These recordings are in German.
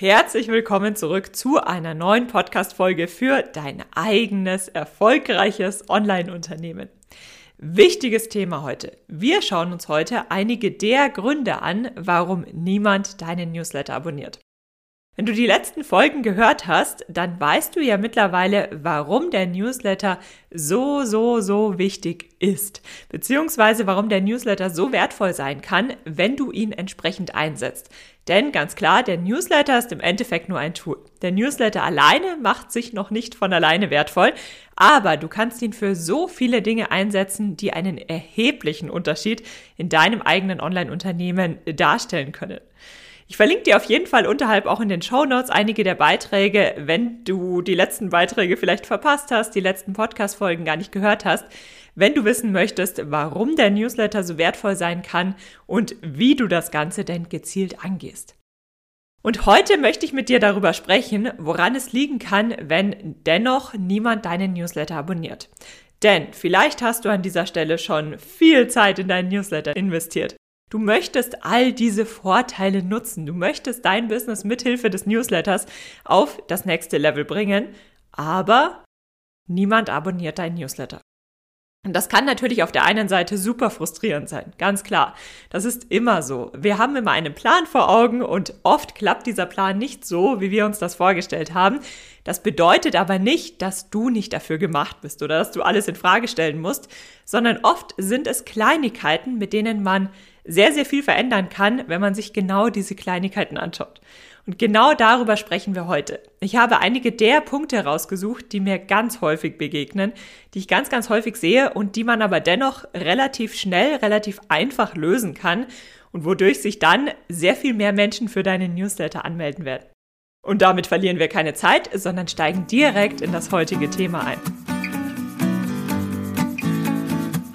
Herzlich willkommen zurück zu einer neuen Podcast-Folge für dein eigenes, erfolgreiches Online-Unternehmen. Wichtiges Thema heute. Wir schauen uns heute einige der Gründe an, warum niemand deinen Newsletter abonniert. Wenn du die letzten Folgen gehört hast, dann weißt du ja mittlerweile, warum der Newsletter so, so, so wichtig ist, beziehungsweise warum der Newsletter so wertvoll sein kann, wenn du ihn entsprechend einsetzt. Denn ganz klar, der Newsletter ist im Endeffekt nur ein Tool. Der Newsletter alleine macht sich noch nicht von alleine wertvoll, aber du kannst ihn für so viele Dinge einsetzen, die einen erheblichen Unterschied in deinem eigenen Online-Unternehmen darstellen können. Ich verlinke dir auf jeden Fall unterhalb auch in den Show Notes einige der Beiträge, wenn du die letzten Beiträge vielleicht verpasst hast, die letzten Podcast-Folgen gar nicht gehört hast. Wenn du wissen möchtest, warum der Newsletter so wertvoll sein kann und wie du das Ganze denn gezielt angehst. Und heute möchte ich mit dir darüber sprechen, woran es liegen kann, wenn dennoch niemand deinen Newsletter abonniert. Denn vielleicht hast du an dieser Stelle schon viel Zeit in deinen Newsletter investiert. Du möchtest all diese Vorteile nutzen. Du möchtest dein Business mithilfe des Newsletters auf das nächste Level bringen, aber niemand abonniert dein Newsletter. Und das kann natürlich auf der einen Seite super frustrierend sein, ganz klar. Das ist immer so. Wir haben immer einen Plan vor Augen und oft klappt dieser Plan nicht so, wie wir uns das vorgestellt haben. Das bedeutet aber nicht, dass du nicht dafür gemacht bist oder dass du alles in Frage stellen musst, sondern oft sind es Kleinigkeiten, mit denen man sehr, sehr viel verändern kann, wenn man sich genau diese Kleinigkeiten anschaut. Und genau darüber sprechen wir heute. Ich habe einige der Punkte herausgesucht, die mir ganz häufig begegnen, die ich ganz, ganz häufig sehe und die man aber dennoch relativ schnell, relativ einfach lösen kann und wodurch sich dann sehr viel mehr Menschen für deinen Newsletter anmelden werden. Und damit verlieren wir keine Zeit, sondern steigen direkt in das heutige Thema ein.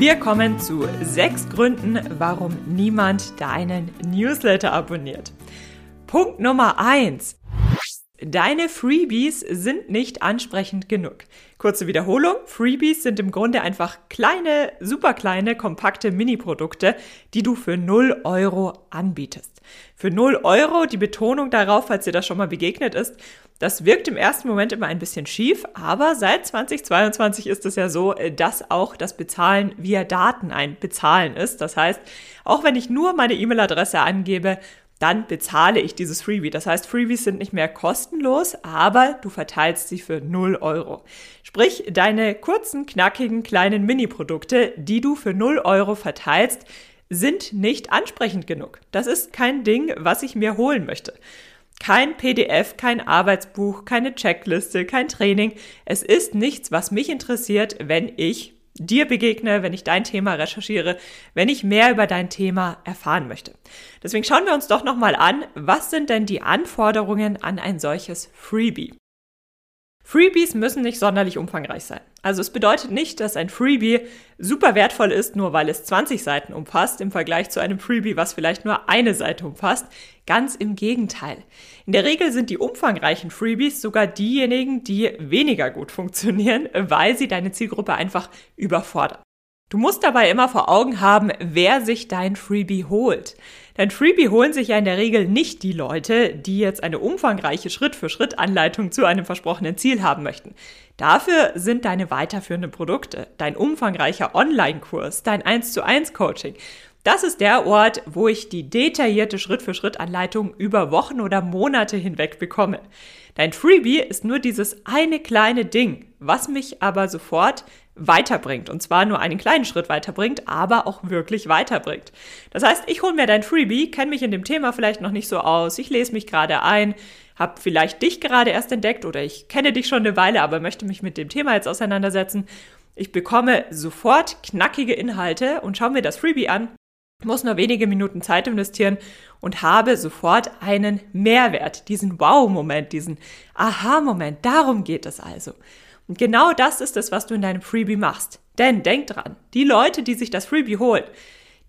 Wir kommen zu sechs Gründen, warum niemand deinen Newsletter abonniert. Punkt Nummer eins. Deine Freebies sind nicht ansprechend genug. Kurze Wiederholung. Freebies sind im Grunde einfach kleine, super kleine, kompakte Mini-Produkte, die du für 0 Euro anbietest. Für 0 Euro, die Betonung darauf, falls dir das schon mal begegnet ist, das wirkt im ersten Moment immer ein bisschen schief, aber seit 2022 ist es ja so, äh, dass auch das Bezahlen via Daten ein Bezahlen ist. Das heißt, auch wenn ich nur meine E-Mail-Adresse angebe, dann bezahle ich dieses Freebie. Das heißt, Freebies sind nicht mehr kostenlos, aber du verteilst sie für 0 Euro. Sprich, deine kurzen, knackigen, kleinen Mini-Produkte, die du für 0 Euro verteilst, sind nicht ansprechend genug. Das ist kein Ding, was ich mir holen möchte. Kein PDF, kein Arbeitsbuch, keine Checkliste, kein Training. Es ist nichts, was mich interessiert, wenn ich dir begegne, wenn ich dein Thema recherchiere, wenn ich mehr über dein Thema erfahren möchte. Deswegen schauen wir uns doch nochmal an, was sind denn die Anforderungen an ein solches Freebie? Freebies müssen nicht sonderlich umfangreich sein. Also es bedeutet nicht, dass ein Freebie super wertvoll ist, nur weil es 20 Seiten umfasst, im Vergleich zu einem Freebie, was vielleicht nur eine Seite umfasst. Ganz im Gegenteil. In der Regel sind die umfangreichen Freebies sogar diejenigen, die weniger gut funktionieren, weil sie deine Zielgruppe einfach überfordern. Du musst dabei immer vor Augen haben, wer sich dein Freebie holt. Dein Freebie holen sich ja in der Regel nicht die Leute, die jetzt eine umfangreiche Schritt-für-Schritt-Anleitung zu einem versprochenen Ziel haben möchten. Dafür sind deine weiterführenden Produkte, dein umfangreicher Online-Kurs, dein 1 zu 1 Coaching. Das ist der Ort, wo ich die detaillierte Schritt-für-Schritt-Anleitung über Wochen oder Monate hinweg bekomme. Dein Freebie ist nur dieses eine kleine Ding, was mich aber sofort weiterbringt. Und zwar nur einen kleinen Schritt weiterbringt, aber auch wirklich weiterbringt. Das heißt, ich hole mir dein Freebie, kenne mich in dem Thema vielleicht noch nicht so aus, ich lese mich gerade ein, habe vielleicht dich gerade erst entdeckt oder ich kenne dich schon eine Weile, aber möchte mich mit dem Thema jetzt auseinandersetzen. Ich bekomme sofort knackige Inhalte und schaue mir das Freebie an muss nur wenige Minuten Zeit investieren und habe sofort einen Mehrwert, diesen Wow-Moment, diesen Aha-Moment. Darum geht es also. Und genau das ist es, was du in deinem Freebie machst. Denn denk dran, die Leute, die sich das Freebie holen,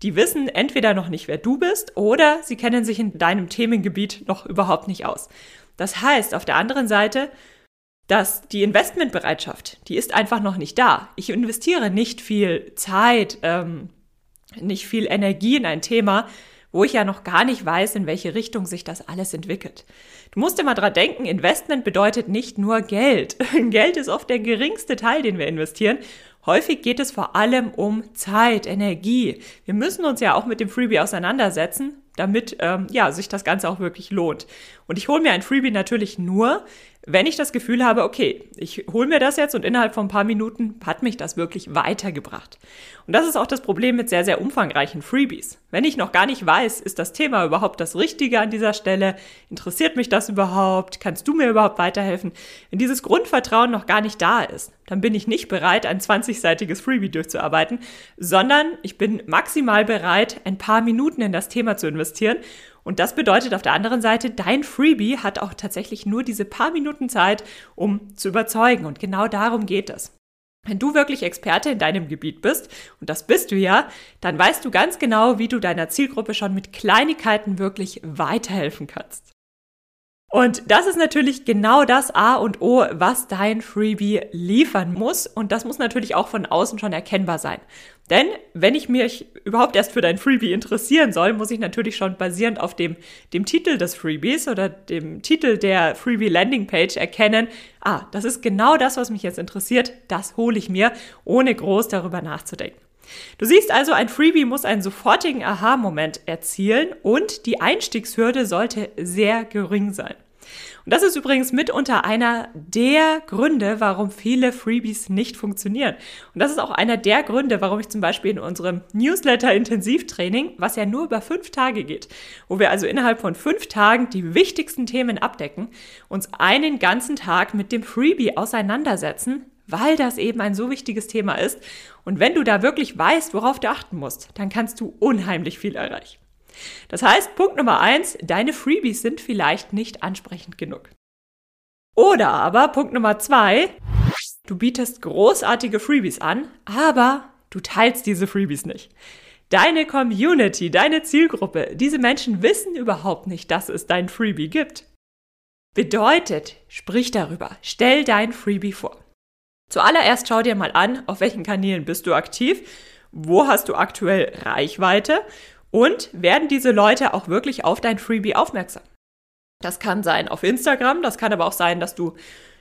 die wissen entweder noch nicht, wer du bist, oder sie kennen sich in deinem Themengebiet noch überhaupt nicht aus. Das heißt, auf der anderen Seite, dass die Investmentbereitschaft, die ist einfach noch nicht da. Ich investiere nicht viel Zeit, ähm, nicht viel Energie in ein Thema, wo ich ja noch gar nicht weiß, in welche Richtung sich das alles entwickelt. Du musst immer dran denken, Investment bedeutet nicht nur Geld. Geld ist oft der geringste Teil, den wir investieren. Häufig geht es vor allem um Zeit, Energie. Wir müssen uns ja auch mit dem Freebie auseinandersetzen, damit ähm, ja, sich das Ganze auch wirklich lohnt. Und ich hole mir ein Freebie natürlich nur, wenn ich das Gefühl habe, okay, ich hole mir das jetzt und innerhalb von ein paar Minuten hat mich das wirklich weitergebracht. Und das ist auch das Problem mit sehr, sehr umfangreichen Freebies. Wenn ich noch gar nicht weiß, ist das Thema überhaupt das Richtige an dieser Stelle? Interessiert mich das überhaupt? Kannst du mir überhaupt weiterhelfen? Wenn dieses Grundvertrauen noch gar nicht da ist, dann bin ich nicht bereit, ein 20-seitiges Freebie durchzuarbeiten, sondern ich bin maximal bereit, ein paar Minuten in das Thema zu investieren und das bedeutet auf der anderen Seite, dein Freebie hat auch tatsächlich nur diese paar Minuten Zeit, um zu überzeugen. Und genau darum geht es. Wenn du wirklich Experte in deinem Gebiet bist, und das bist du ja, dann weißt du ganz genau, wie du deiner Zielgruppe schon mit Kleinigkeiten wirklich weiterhelfen kannst. Und das ist natürlich genau das A und O, was dein Freebie liefern muss. Und das muss natürlich auch von außen schon erkennbar sein. Denn wenn ich mich überhaupt erst für dein Freebie interessieren soll, muss ich natürlich schon basierend auf dem, dem Titel des Freebies oder dem Titel der Freebie Landing Page erkennen, ah, das ist genau das, was mich jetzt interessiert, das hole ich mir, ohne groß darüber nachzudenken. Du siehst also, ein Freebie muss einen sofortigen Aha-Moment erzielen und die Einstiegshürde sollte sehr gering sein. Und das ist übrigens mitunter einer der Gründe, warum viele Freebies nicht funktionieren. Und das ist auch einer der Gründe, warum ich zum Beispiel in unserem Newsletter-Intensivtraining, was ja nur über fünf Tage geht, wo wir also innerhalb von fünf Tagen die wichtigsten Themen abdecken, uns einen ganzen Tag mit dem Freebie auseinandersetzen, weil das eben ein so wichtiges Thema ist. Und wenn du da wirklich weißt, worauf du achten musst, dann kannst du unheimlich viel erreichen. Das heißt, Punkt Nummer eins, deine Freebies sind vielleicht nicht ansprechend genug. Oder aber Punkt Nummer zwei, du bietest großartige Freebies an, aber du teilst diese Freebies nicht. Deine Community, deine Zielgruppe, diese Menschen wissen überhaupt nicht, dass es dein Freebie gibt. Bedeutet, sprich darüber, stell dein Freebie vor. Zuallererst schau dir mal an, auf welchen Kanälen bist du aktiv, wo hast du aktuell Reichweite und werden diese Leute auch wirklich auf dein Freebie aufmerksam? Das kann sein auf Instagram, das kann aber auch sein, dass du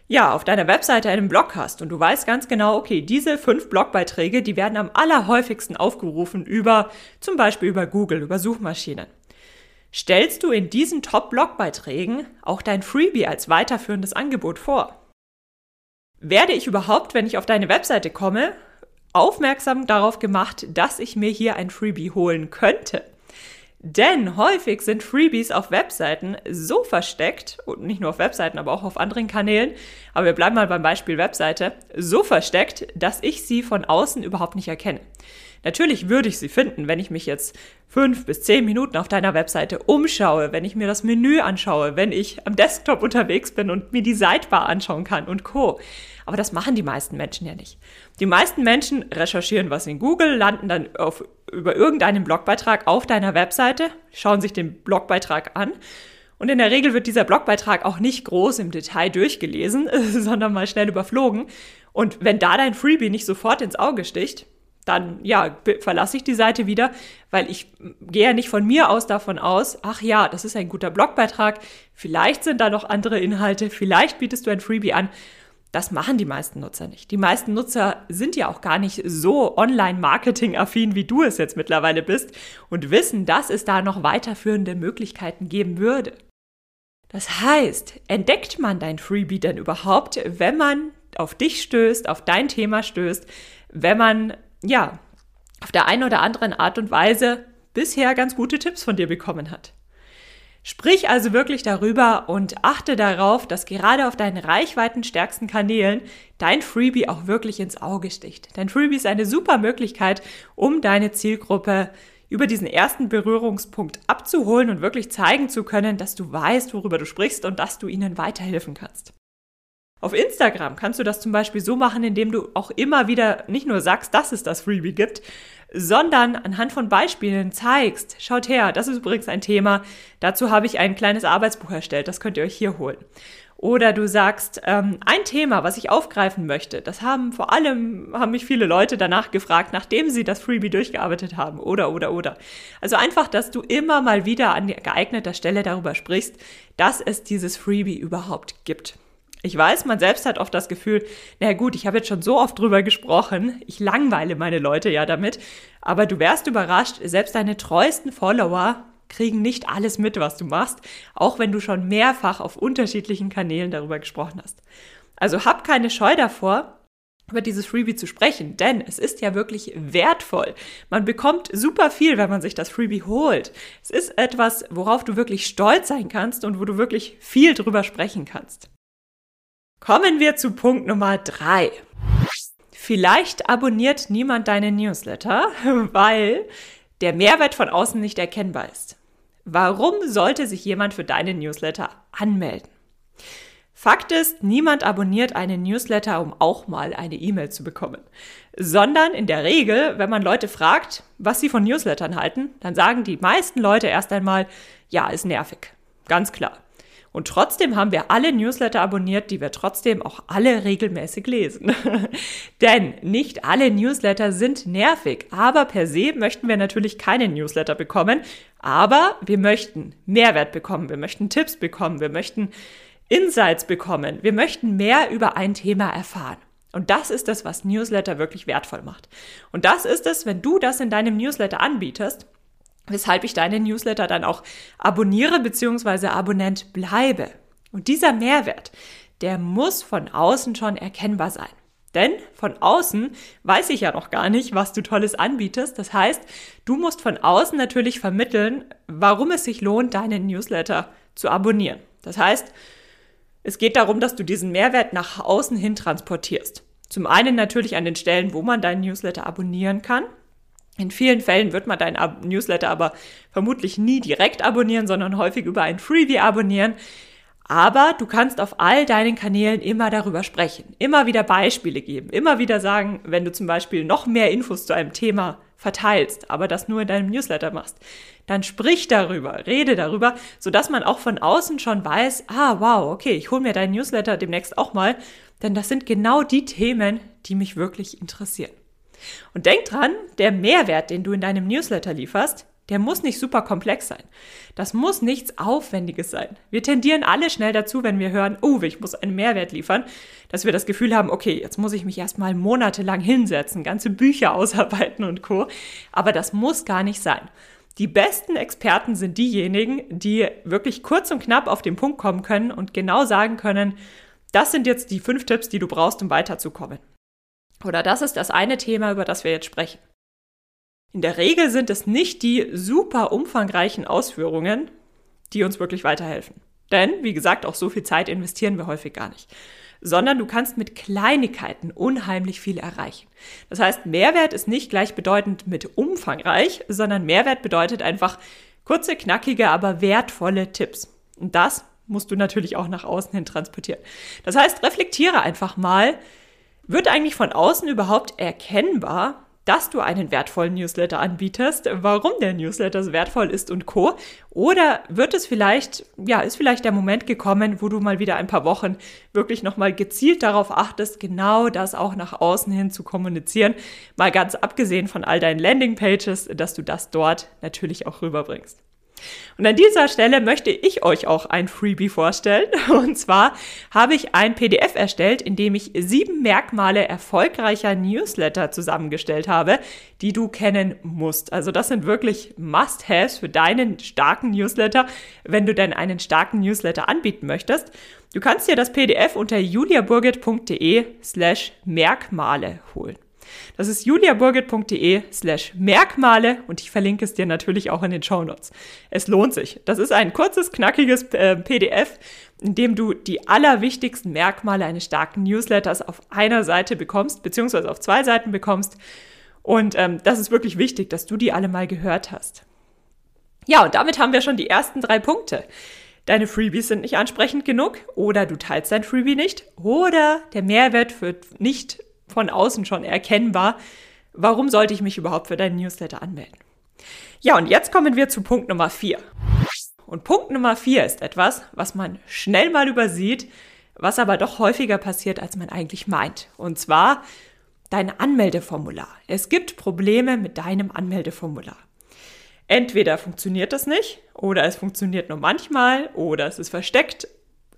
ja auf deiner Webseite einen Blog hast und du weißt ganz genau, okay, diese fünf Blogbeiträge, die werden am allerhäufigsten aufgerufen über zum Beispiel über Google, über Suchmaschinen. Stellst du in diesen Top-Blogbeiträgen auch dein Freebie als weiterführendes Angebot vor? Werde ich überhaupt, wenn ich auf deine Webseite komme, aufmerksam darauf gemacht, dass ich mir hier ein Freebie holen könnte. Denn häufig sind Freebies auf Webseiten so versteckt, und nicht nur auf Webseiten, aber auch auf anderen Kanälen, aber wir bleiben mal beim Beispiel Webseite, so versteckt, dass ich sie von außen überhaupt nicht erkenne. Natürlich würde ich sie finden, wenn ich mich jetzt fünf bis zehn Minuten auf deiner Webseite umschaue, wenn ich mir das Menü anschaue, wenn ich am Desktop unterwegs bin und mir die Sidebar anschauen kann und Co. Aber das machen die meisten Menschen ja nicht. Die meisten Menschen recherchieren was in Google, landen dann auf, über irgendeinen Blogbeitrag auf deiner Webseite, schauen sich den Blogbeitrag an und in der Regel wird dieser Blogbeitrag auch nicht groß im Detail durchgelesen, sondern mal schnell überflogen. Und wenn da dein Freebie nicht sofort ins Auge sticht, dann ja, verlasse ich die Seite wieder, weil ich gehe ja nicht von mir aus davon aus, ach ja, das ist ein guter Blogbeitrag, vielleicht sind da noch andere Inhalte, vielleicht bietest du ein Freebie an. Das machen die meisten Nutzer nicht. Die meisten Nutzer sind ja auch gar nicht so online-marketing-affin, wie du es jetzt mittlerweile bist und wissen, dass es da noch weiterführende Möglichkeiten geben würde. Das heißt, entdeckt man dein Freebie denn überhaupt, wenn man auf dich stößt, auf dein Thema stößt, wenn man ja, auf der einen oder anderen Art und Weise bisher ganz gute Tipps von dir bekommen hat. Sprich also wirklich darüber und achte darauf, dass gerade auf deinen reichweitenstärksten Kanälen dein Freebie auch wirklich ins Auge sticht. Dein Freebie ist eine super Möglichkeit, um deine Zielgruppe über diesen ersten Berührungspunkt abzuholen und wirklich zeigen zu können, dass du weißt, worüber du sprichst und dass du ihnen weiterhelfen kannst. Auf Instagram kannst du das zum Beispiel so machen, indem du auch immer wieder nicht nur sagst, dass es das Freebie gibt, sondern anhand von Beispielen zeigst, schaut her, das ist übrigens ein Thema, dazu habe ich ein kleines Arbeitsbuch erstellt, das könnt ihr euch hier holen. Oder du sagst, ähm, ein Thema, was ich aufgreifen möchte, das haben vor allem, haben mich viele Leute danach gefragt, nachdem sie das Freebie durchgearbeitet haben. Oder, oder, oder. Also einfach, dass du immer mal wieder an geeigneter Stelle darüber sprichst, dass es dieses Freebie überhaupt gibt. Ich weiß, man selbst hat oft das Gefühl, na gut, ich habe jetzt schon so oft drüber gesprochen, ich langweile meine Leute ja damit, aber du wärst überrascht, selbst deine treuesten Follower kriegen nicht alles mit, was du machst, auch wenn du schon mehrfach auf unterschiedlichen Kanälen darüber gesprochen hast. Also hab keine Scheu davor, über dieses Freebie zu sprechen, denn es ist ja wirklich wertvoll. Man bekommt super viel, wenn man sich das Freebie holt. Es ist etwas, worauf du wirklich stolz sein kannst und wo du wirklich viel drüber sprechen kannst. Kommen wir zu Punkt Nummer drei. Vielleicht abonniert niemand deine Newsletter, weil der Mehrwert von außen nicht erkennbar ist. Warum sollte sich jemand für deinen Newsletter anmelden? Fakt ist, niemand abonniert einen Newsletter, um auch mal eine E-Mail zu bekommen. Sondern in der Regel, wenn man Leute fragt, was sie von Newslettern halten, dann sagen die meisten Leute erst einmal, ja, ist nervig. Ganz klar. Und trotzdem haben wir alle Newsletter abonniert, die wir trotzdem auch alle regelmäßig lesen. Denn nicht alle Newsletter sind nervig, aber per se möchten wir natürlich keine Newsletter bekommen, aber wir möchten Mehrwert bekommen, wir möchten Tipps bekommen, wir möchten Insights bekommen, wir möchten mehr über ein Thema erfahren. Und das ist es, was Newsletter wirklich wertvoll macht. Und das ist es, wenn du das in deinem Newsletter anbietest, weshalb ich deine Newsletter dann auch abonniere bzw. Abonnent bleibe. Und dieser Mehrwert, der muss von außen schon erkennbar sein. Denn von außen weiß ich ja noch gar nicht, was du Tolles anbietest. Das heißt, du musst von außen natürlich vermitteln, warum es sich lohnt, deinen Newsletter zu abonnieren. Das heißt, es geht darum, dass du diesen Mehrwert nach außen hin transportierst. Zum einen natürlich an den Stellen, wo man deinen Newsletter abonnieren kann. In vielen Fällen wird man deinen Newsletter aber vermutlich nie direkt abonnieren, sondern häufig über ein Freebie abonnieren. Aber du kannst auf all deinen Kanälen immer darüber sprechen, immer wieder Beispiele geben, immer wieder sagen, wenn du zum Beispiel noch mehr Infos zu einem Thema verteilst, aber das nur in deinem Newsletter machst, dann sprich darüber, rede darüber, sodass man auch von außen schon weiß, ah, wow, okay, ich hole mir deinen Newsletter demnächst auch mal, denn das sind genau die Themen, die mich wirklich interessieren. Und denk dran, der Mehrwert, den du in deinem Newsletter lieferst, der muss nicht super komplex sein. Das muss nichts Aufwendiges sein. Wir tendieren alle schnell dazu, wenn wir hören, oh, ich muss einen Mehrwert liefern, dass wir das Gefühl haben, okay, jetzt muss ich mich erstmal monatelang hinsetzen, ganze Bücher ausarbeiten und Co. Aber das muss gar nicht sein. Die besten Experten sind diejenigen, die wirklich kurz und knapp auf den Punkt kommen können und genau sagen können, das sind jetzt die fünf Tipps, die du brauchst, um weiterzukommen. Oder das ist das eine Thema, über das wir jetzt sprechen. In der Regel sind es nicht die super umfangreichen Ausführungen, die uns wirklich weiterhelfen. Denn, wie gesagt, auch so viel Zeit investieren wir häufig gar nicht. Sondern du kannst mit Kleinigkeiten unheimlich viel erreichen. Das heißt, Mehrwert ist nicht gleichbedeutend mit umfangreich, sondern Mehrwert bedeutet einfach kurze, knackige, aber wertvolle Tipps. Und das musst du natürlich auch nach außen hin transportieren. Das heißt, reflektiere einfach mal, wird eigentlich von außen überhaupt erkennbar, dass du einen wertvollen Newsletter anbietest, warum der Newsletter so wertvoll ist und co. Oder wird es vielleicht, ja, ist vielleicht der Moment gekommen, wo du mal wieder ein paar Wochen wirklich nochmal gezielt darauf achtest, genau das auch nach außen hin zu kommunizieren. Mal ganz abgesehen von all deinen Landingpages, dass du das dort natürlich auch rüberbringst. Und an dieser Stelle möchte ich euch auch ein Freebie vorstellen. Und zwar habe ich ein PDF erstellt, in dem ich sieben Merkmale erfolgreicher Newsletter zusammengestellt habe, die du kennen musst. Also das sind wirklich Must-Haves für deinen starken Newsletter, wenn du denn einen starken Newsletter anbieten möchtest. Du kannst dir das PDF unter juliaburgit.de slash Merkmale holen. Das ist juliaburgit.de slash Merkmale und ich verlinke es dir natürlich auch in den Show Notes. Es lohnt sich. Das ist ein kurzes, knackiges äh, PDF, in dem du die allerwichtigsten Merkmale eines starken Newsletters auf einer Seite bekommst, beziehungsweise auf zwei Seiten bekommst. Und ähm, das ist wirklich wichtig, dass du die alle mal gehört hast. Ja, und damit haben wir schon die ersten drei Punkte. Deine Freebies sind nicht ansprechend genug oder du teilst dein Freebie nicht oder der Mehrwert wird nicht von außen schon erkennbar. Warum sollte ich mich überhaupt für deinen Newsletter anmelden? Ja, und jetzt kommen wir zu Punkt Nummer vier. Und Punkt Nummer vier ist etwas, was man schnell mal übersieht, was aber doch häufiger passiert, als man eigentlich meint. Und zwar dein Anmeldeformular. Es gibt Probleme mit deinem Anmeldeformular. Entweder funktioniert das nicht oder es funktioniert nur manchmal oder es ist versteckt,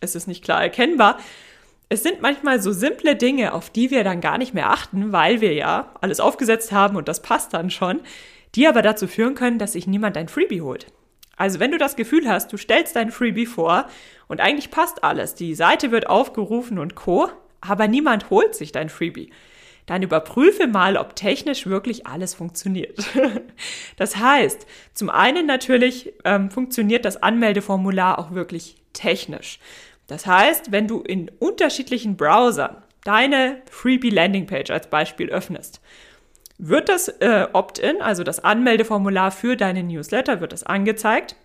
es ist nicht klar erkennbar. Es sind manchmal so simple Dinge, auf die wir dann gar nicht mehr achten, weil wir ja alles aufgesetzt haben und das passt dann schon, die aber dazu führen können, dass sich niemand ein Freebie holt. Also wenn du das Gefühl hast, du stellst dein Freebie vor und eigentlich passt alles, die Seite wird aufgerufen und co, aber niemand holt sich dein Freebie, dann überprüfe mal, ob technisch wirklich alles funktioniert. das heißt, zum einen natürlich ähm, funktioniert das Anmeldeformular auch wirklich technisch. Das heißt, wenn du in unterschiedlichen Browsern deine Freebie Landingpage als Beispiel öffnest, wird das äh, Opt-in, also das Anmeldeformular für deine Newsletter, wird das angezeigt.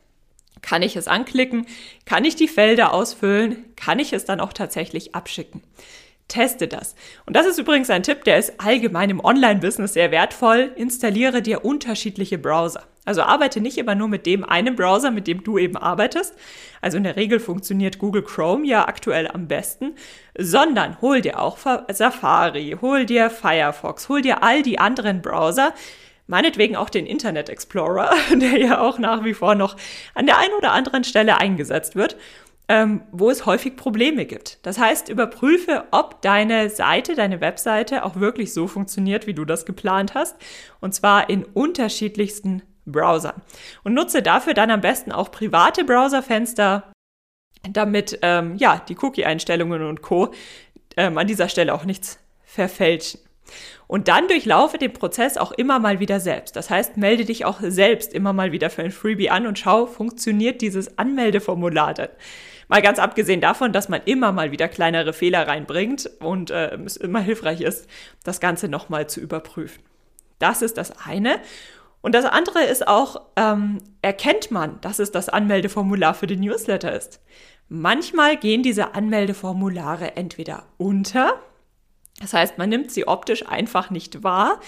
Kann ich es anklicken? Kann ich die Felder ausfüllen? Kann ich es dann auch tatsächlich abschicken? Teste das. Und das ist übrigens ein Tipp, der ist allgemein im Online-Business sehr wertvoll. Installiere dir unterschiedliche Browser. Also arbeite nicht immer nur mit dem einen Browser, mit dem du eben arbeitest. Also in der Regel funktioniert Google Chrome ja aktuell am besten, sondern hol dir auch Safari, hol dir Firefox, hol dir all die anderen Browser, meinetwegen auch den Internet Explorer, der ja auch nach wie vor noch an der einen oder anderen Stelle eingesetzt wird ähm, wo es häufig Probleme gibt. Das heißt, überprüfe, ob deine Seite, deine Webseite auch wirklich so funktioniert, wie du das geplant hast. Und zwar in unterschiedlichsten Browsern. Und nutze dafür dann am besten auch private Browserfenster, damit ähm, ja die Cookie-Einstellungen und Co. Ähm, an dieser Stelle auch nichts verfälschen. Und dann durchlaufe den Prozess auch immer mal wieder selbst. Das heißt, melde dich auch selbst immer mal wieder für ein Freebie an und schau, funktioniert dieses Anmeldeformular denn? Mal ganz abgesehen davon, dass man immer mal wieder kleinere Fehler reinbringt und äh, es immer hilfreich ist, das Ganze nochmal zu überprüfen. Das ist das eine. Und das andere ist auch, ähm, erkennt man, dass es das Anmeldeformular für den Newsletter ist. Manchmal gehen diese Anmeldeformulare entweder unter, das heißt, man nimmt sie optisch einfach nicht wahr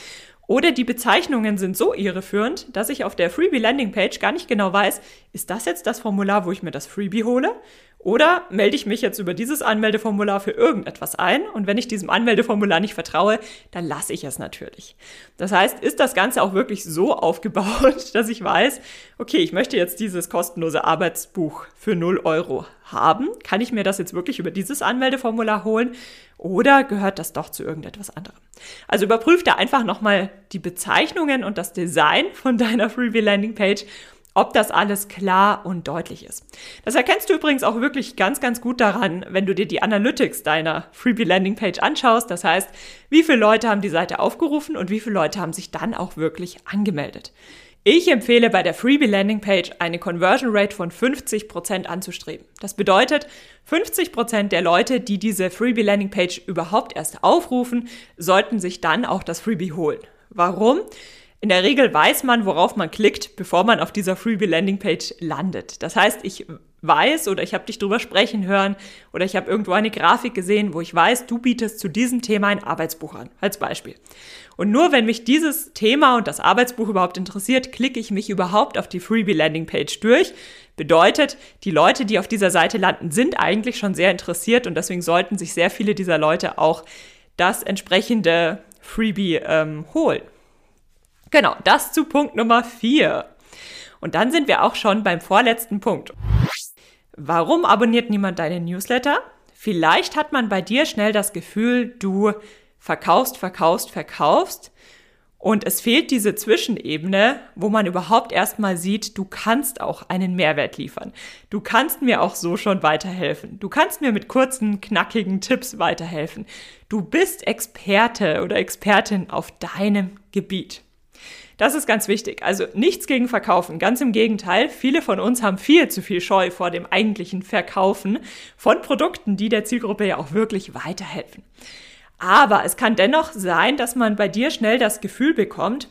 oder die Bezeichnungen sind so irreführend, dass ich auf der Freebie Landing Page gar nicht genau weiß, ist das jetzt das Formular, wo ich mir das Freebie hole? Oder melde ich mich jetzt über dieses Anmeldeformular für irgendetwas ein und wenn ich diesem Anmeldeformular nicht vertraue, dann lasse ich es natürlich. Das heißt, ist das Ganze auch wirklich so aufgebaut, dass ich weiß, okay, ich möchte jetzt dieses kostenlose Arbeitsbuch für 0 Euro haben. Kann ich mir das jetzt wirklich über dieses Anmeldeformular holen oder gehört das doch zu irgendetwas anderem? Also überprüf da einfach nochmal die Bezeichnungen und das Design von deiner Freebie Landing Page ob das alles klar und deutlich ist. Das erkennst du übrigens auch wirklich ganz, ganz gut daran, wenn du dir die Analytics deiner Freebie Landing Page anschaust. Das heißt, wie viele Leute haben die Seite aufgerufen und wie viele Leute haben sich dann auch wirklich angemeldet. Ich empfehle bei der Freebie Landing Page eine Conversion Rate von 50% anzustreben. Das bedeutet, 50% der Leute, die diese Freebie Landing Page überhaupt erst aufrufen, sollten sich dann auch das Freebie holen. Warum? In der Regel weiß man, worauf man klickt, bevor man auf dieser Freebie Landing Page landet. Das heißt, ich weiß oder ich habe dich drüber sprechen hören oder ich habe irgendwo eine Grafik gesehen, wo ich weiß, du bietest zu diesem Thema ein Arbeitsbuch an, als Beispiel. Und nur wenn mich dieses Thema und das Arbeitsbuch überhaupt interessiert, klicke ich mich überhaupt auf die Freebie Landing Page durch. Bedeutet, die Leute, die auf dieser Seite landen, sind eigentlich schon sehr interessiert und deswegen sollten sich sehr viele dieser Leute auch das entsprechende Freebie ähm, holen. Genau, das zu Punkt Nummer vier. Und dann sind wir auch schon beim vorletzten Punkt. Warum abonniert niemand deinen Newsletter? Vielleicht hat man bei dir schnell das Gefühl, du verkaufst, verkaufst, verkaufst. Und es fehlt diese Zwischenebene, wo man überhaupt erstmal sieht, du kannst auch einen Mehrwert liefern. Du kannst mir auch so schon weiterhelfen. Du kannst mir mit kurzen, knackigen Tipps weiterhelfen. Du bist Experte oder Expertin auf deinem Gebiet. Das ist ganz wichtig. Also nichts gegen Verkaufen. Ganz im Gegenteil. Viele von uns haben viel zu viel Scheu vor dem eigentlichen Verkaufen von Produkten, die der Zielgruppe ja auch wirklich weiterhelfen. Aber es kann dennoch sein, dass man bei dir schnell das Gefühl bekommt,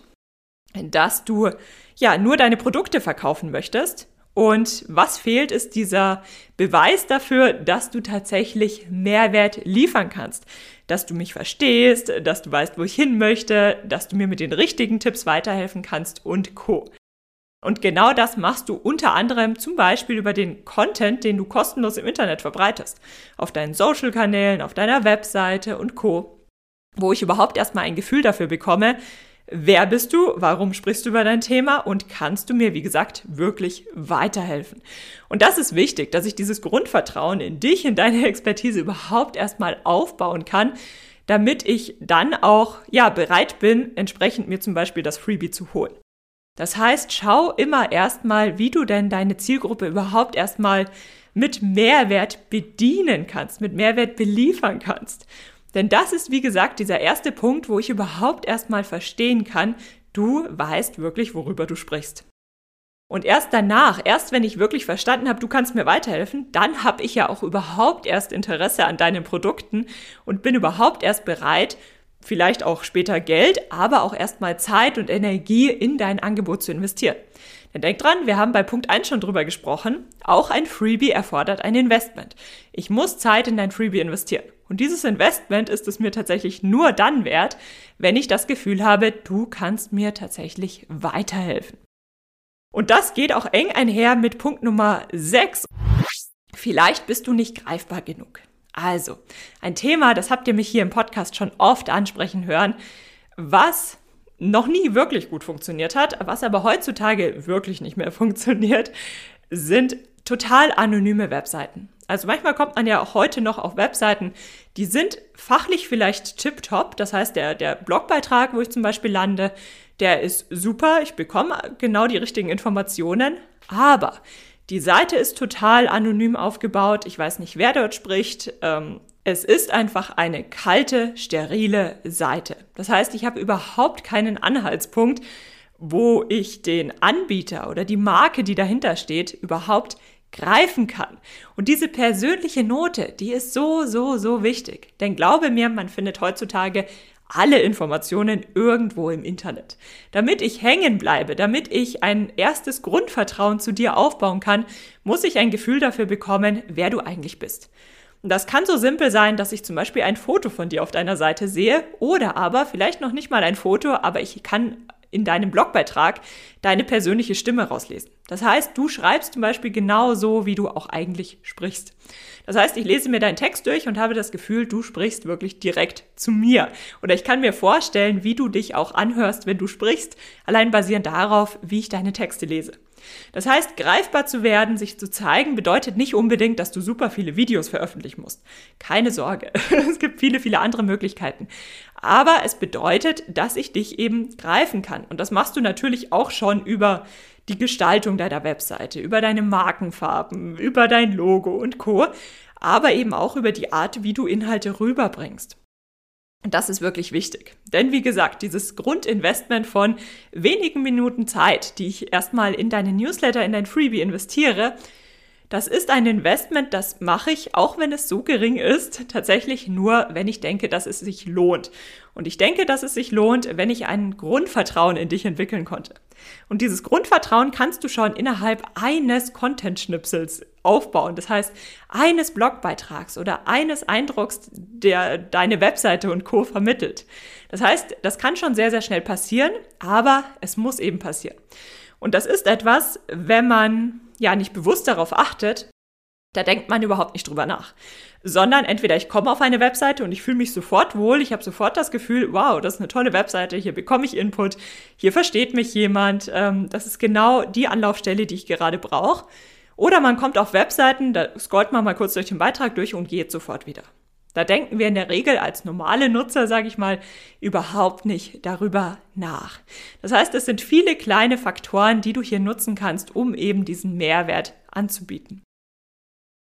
dass du ja nur deine Produkte verkaufen möchtest. Und was fehlt, ist dieser Beweis dafür, dass du tatsächlich Mehrwert liefern kannst. Dass du mich verstehst, dass du weißt, wo ich hin möchte, dass du mir mit den richtigen Tipps weiterhelfen kannst und Co. Und genau das machst du unter anderem zum Beispiel über den Content, den du kostenlos im Internet verbreitest. Auf deinen Social-Kanälen, auf deiner Webseite und Co. Wo ich überhaupt erstmal ein Gefühl dafür bekomme, wer bist du, warum sprichst du über dein Thema und kannst du mir, wie gesagt, wirklich weiterhelfen. Und das ist wichtig, dass ich dieses Grundvertrauen in dich, in deine Expertise überhaupt erstmal aufbauen kann, damit ich dann auch, ja, bereit bin, entsprechend mir zum Beispiel das Freebie zu holen. Das heißt, schau immer erstmal, wie du denn deine Zielgruppe überhaupt erstmal mit Mehrwert bedienen kannst, mit Mehrwert beliefern kannst. Denn das ist, wie gesagt, dieser erste Punkt, wo ich überhaupt erstmal verstehen kann, du weißt wirklich, worüber du sprichst. Und erst danach, erst wenn ich wirklich verstanden habe, du kannst mir weiterhelfen, dann habe ich ja auch überhaupt erst Interesse an deinen Produkten und bin überhaupt erst bereit, vielleicht auch später Geld, aber auch erstmal Zeit und Energie in dein Angebot zu investieren. Denn denk dran, wir haben bei Punkt 1 schon drüber gesprochen, auch ein Freebie erfordert ein Investment. Ich muss Zeit in dein Freebie investieren. Und dieses Investment ist es mir tatsächlich nur dann wert, wenn ich das Gefühl habe, du kannst mir tatsächlich weiterhelfen. Und das geht auch eng einher mit Punkt Nummer 6. Vielleicht bist du nicht greifbar genug. Also, ein Thema, das habt ihr mich hier im Podcast schon oft ansprechen hören, was noch nie wirklich gut funktioniert hat, was aber heutzutage wirklich nicht mehr funktioniert, sind total anonyme Webseiten. Also manchmal kommt man ja auch heute noch auf Webseiten, die sind fachlich vielleicht tipptopp. Das heißt, der, der Blogbeitrag, wo ich zum Beispiel lande, der ist super. Ich bekomme genau die richtigen Informationen. Aber die Seite ist total anonym aufgebaut. Ich weiß nicht, wer dort spricht. Ähm, es ist einfach eine kalte, sterile Seite. Das heißt, ich habe überhaupt keinen Anhaltspunkt, wo ich den Anbieter oder die Marke, die dahinter steht, überhaupt greifen kann. Und diese persönliche Note, die ist so, so, so wichtig. Denn glaube mir, man findet heutzutage alle Informationen irgendwo im Internet. Damit ich hängen bleibe, damit ich ein erstes Grundvertrauen zu dir aufbauen kann, muss ich ein Gefühl dafür bekommen, wer du eigentlich bist. Und das kann so simpel sein, dass ich zum Beispiel ein Foto von dir auf deiner Seite sehe oder aber vielleicht noch nicht mal ein Foto, aber ich kann in deinem Blogbeitrag deine persönliche Stimme rauslesen. Das heißt, du schreibst zum Beispiel genau so, wie du auch eigentlich sprichst. Das heißt, ich lese mir deinen Text durch und habe das Gefühl, du sprichst wirklich direkt zu mir. Oder ich kann mir vorstellen, wie du dich auch anhörst, wenn du sprichst, allein basierend darauf, wie ich deine Texte lese. Das heißt, greifbar zu werden, sich zu zeigen, bedeutet nicht unbedingt, dass du super viele Videos veröffentlichen musst. Keine Sorge. es gibt viele, viele andere Möglichkeiten. Aber es bedeutet, dass ich dich eben greifen kann. Und das machst du natürlich auch schon über die Gestaltung deiner Webseite, über deine Markenfarben, über dein Logo und Co. Aber eben auch über die Art, wie du Inhalte rüberbringst. Und das ist wirklich wichtig. Denn wie gesagt, dieses Grundinvestment von wenigen Minuten Zeit, die ich erstmal in deine Newsletter, in dein Freebie investiere, das ist ein Investment, das mache ich, auch wenn es so gering ist, tatsächlich nur, wenn ich denke, dass es sich lohnt. Und ich denke, dass es sich lohnt, wenn ich ein Grundvertrauen in dich entwickeln konnte. Und dieses Grundvertrauen kannst du schon innerhalb eines Content-Schnipsels aufbauen. Das heißt, eines Blogbeitrags oder eines Eindrucks, der deine Webseite und Co. vermittelt. Das heißt, das kann schon sehr, sehr schnell passieren, aber es muss eben passieren. Und das ist etwas, wenn man ja nicht bewusst darauf achtet, da denkt man überhaupt nicht drüber nach. Sondern entweder ich komme auf eine Webseite und ich fühle mich sofort wohl, ich habe sofort das Gefühl, wow, das ist eine tolle Webseite, hier bekomme ich Input, hier versteht mich jemand, ähm, das ist genau die Anlaufstelle, die ich gerade brauche. Oder man kommt auf Webseiten, da scrollt man mal kurz durch den Beitrag durch und geht sofort wieder. Da denken wir in der Regel als normale Nutzer, sage ich mal, überhaupt nicht darüber nach. Das heißt, es sind viele kleine Faktoren, die du hier nutzen kannst, um eben diesen Mehrwert anzubieten.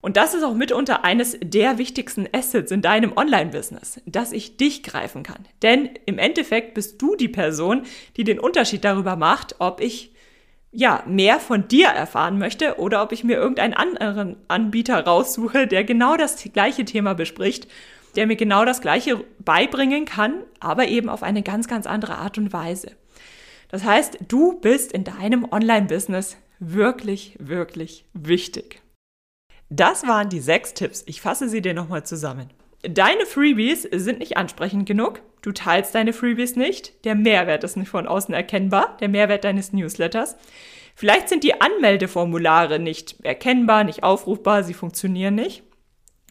Und das ist auch mitunter eines der wichtigsten Assets in deinem Online-Business, dass ich dich greifen kann. Denn im Endeffekt bist du die Person, die den Unterschied darüber macht, ob ich ja, mehr von dir erfahren möchte oder ob ich mir irgendeinen anderen Anbieter raussuche, der genau das gleiche Thema bespricht der mir genau das Gleiche beibringen kann, aber eben auf eine ganz, ganz andere Art und Weise. Das heißt, du bist in deinem Online-Business wirklich, wirklich wichtig. Das waren die sechs Tipps. Ich fasse sie dir nochmal zusammen. Deine Freebies sind nicht ansprechend genug. Du teilst deine Freebies nicht. Der Mehrwert ist nicht von außen erkennbar. Der Mehrwert deines Newsletters. Vielleicht sind die Anmeldeformulare nicht erkennbar, nicht aufrufbar, sie funktionieren nicht.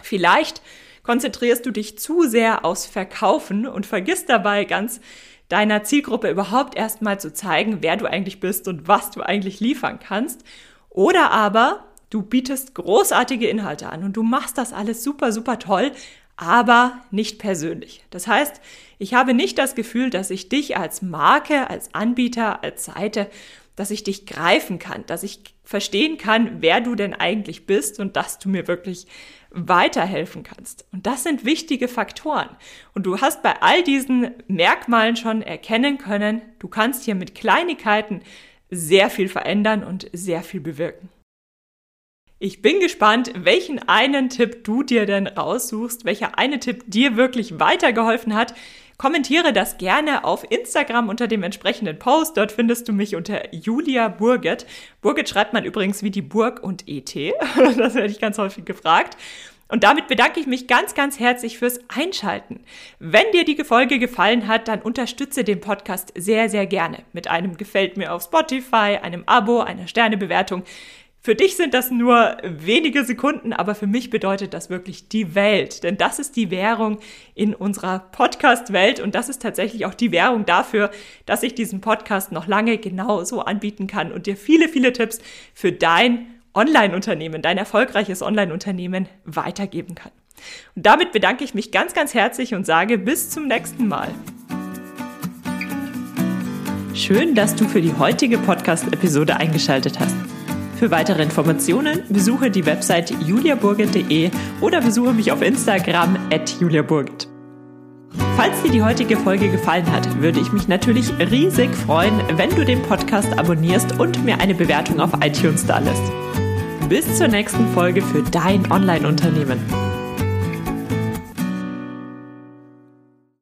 Vielleicht konzentrierst du dich zu sehr aufs Verkaufen und vergisst dabei ganz deiner Zielgruppe überhaupt erstmal zu zeigen, wer du eigentlich bist und was du eigentlich liefern kannst. Oder aber du bietest großartige Inhalte an und du machst das alles super, super toll, aber nicht persönlich. Das heißt, ich habe nicht das Gefühl, dass ich dich als Marke, als Anbieter, als Seite, dass ich dich greifen kann, dass ich verstehen kann, wer du denn eigentlich bist und dass du mir wirklich weiterhelfen kannst. Und das sind wichtige Faktoren. Und du hast bei all diesen Merkmalen schon erkennen können, du kannst hier mit Kleinigkeiten sehr viel verändern und sehr viel bewirken. Ich bin gespannt, welchen einen Tipp du dir denn raussuchst, welcher eine Tipp dir wirklich weitergeholfen hat. Kommentiere das gerne auf Instagram unter dem entsprechenden Post. Dort findest du mich unter Julia Burget. Burget schreibt man übrigens wie die Burg und ET. Das werde ich ganz häufig gefragt. Und damit bedanke ich mich ganz, ganz herzlich fürs Einschalten. Wenn dir die Folge gefallen hat, dann unterstütze den Podcast sehr, sehr gerne mit einem Gefällt mir auf Spotify, einem Abo, einer Sternebewertung. Für dich sind das nur wenige Sekunden, aber für mich bedeutet das wirklich die Welt. Denn das ist die Währung in unserer Podcast-Welt und das ist tatsächlich auch die Währung dafür, dass ich diesen Podcast noch lange genau so anbieten kann und dir viele, viele Tipps für dein Online-Unternehmen, dein erfolgreiches Online-Unternehmen weitergeben kann. Und damit bedanke ich mich ganz, ganz herzlich und sage bis zum nächsten Mal. Schön, dass du für die heutige Podcast-Episode eingeschaltet hast. Für weitere Informationen besuche die Website juliaburget.de oder besuche mich auf Instagram at juliaburget. Falls dir die heutige Folge gefallen hat, würde ich mich natürlich riesig freuen, wenn du den Podcast abonnierst und mir eine Bewertung auf iTunes da lässt. Bis zur nächsten Folge für dein Online-Unternehmen.